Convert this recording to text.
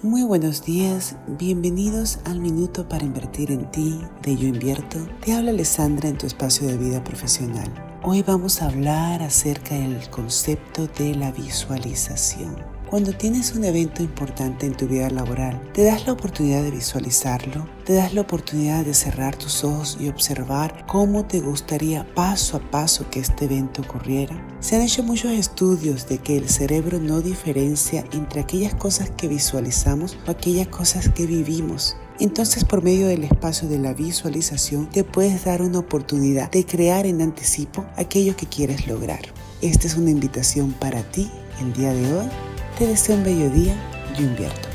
Muy buenos días, bienvenidos al Minuto para Invertir en Ti de Yo Invierto. Te habla Alessandra en tu espacio de vida profesional. Hoy vamos a hablar acerca del concepto de la visualización. Cuando tienes un evento importante en tu vida laboral, te das la oportunidad de visualizarlo, te das la oportunidad de cerrar tus ojos y observar cómo te gustaría paso a paso que este evento ocurriera. Se han hecho muchos estudios de que el cerebro no diferencia entre aquellas cosas que visualizamos o aquellas cosas que vivimos. Entonces por medio del espacio de la visualización te puedes dar una oportunidad de crear en anticipo aquello que quieres lograr. Esta es una invitación para ti el día de hoy te deseo un bello día, yo invierto.